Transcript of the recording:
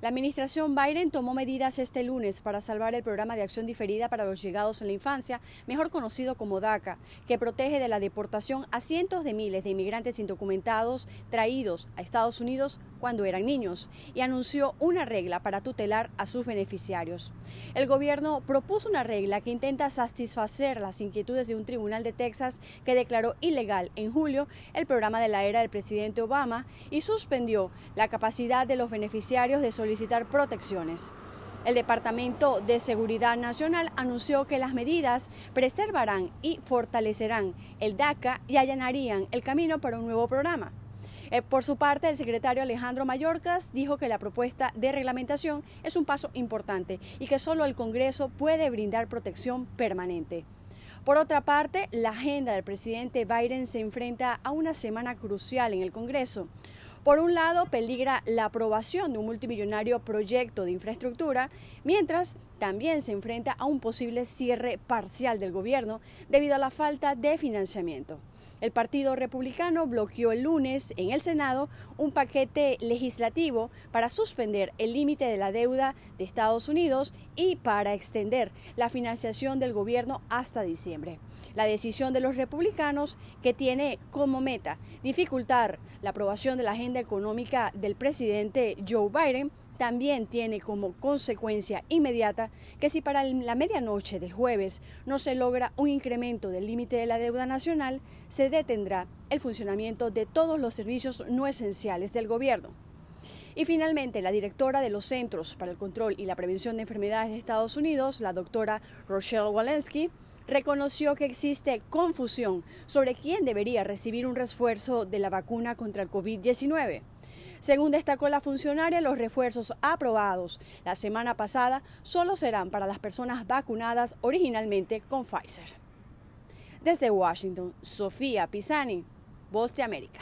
La administración Biden tomó medidas este lunes para salvar el programa de acción diferida para los llegados en la infancia, mejor conocido como DACA, que protege de la deportación a cientos de miles de inmigrantes indocumentados traídos a Estados Unidos cuando eran niños, y anunció una regla para tutelar a sus beneficiarios. El gobierno propuso una regla que intenta satisfacer las inquietudes de un tribunal de Texas que declaró ilegal en julio el programa de la era del presidente Obama y suspendió la capacidad de los beneficiarios de solicitar solicitar protecciones. El Departamento de Seguridad Nacional anunció que las medidas preservarán y fortalecerán el DACA y allanarían el camino para un nuevo programa. Eh, por su parte, el secretario Alejandro Mayorkas dijo que la propuesta de reglamentación es un paso importante y que solo el Congreso puede brindar protección permanente. Por otra parte, la agenda del presidente Biden se enfrenta a una semana crucial en el Congreso. Por un lado, peligra la aprobación de un multimillonario proyecto de infraestructura, mientras también se enfrenta a un posible cierre parcial del gobierno debido a la falta de financiamiento. El Partido Republicano bloqueó el lunes en el Senado un paquete legislativo para suspender el límite de la deuda de Estados Unidos y para extender la financiación del gobierno hasta diciembre. La decisión de los republicanos, que tiene como meta dificultar la aprobación de la agenda económica del presidente Joe Biden, también tiene como consecuencia inmediata que si para la medianoche del jueves no se logra un incremento del límite de la deuda nacional, se detendrá el funcionamiento de todos los servicios no esenciales del gobierno. Y finalmente, la directora de los Centros para el Control y la Prevención de Enfermedades de Estados Unidos, la doctora Rochelle Walensky, reconoció que existe confusión sobre quién debería recibir un refuerzo de la vacuna contra el COVID-19. Según destacó la funcionaria, los refuerzos aprobados la semana pasada solo serán para las personas vacunadas originalmente con Pfizer. Desde Washington, Sofía Pisani, Voz de América.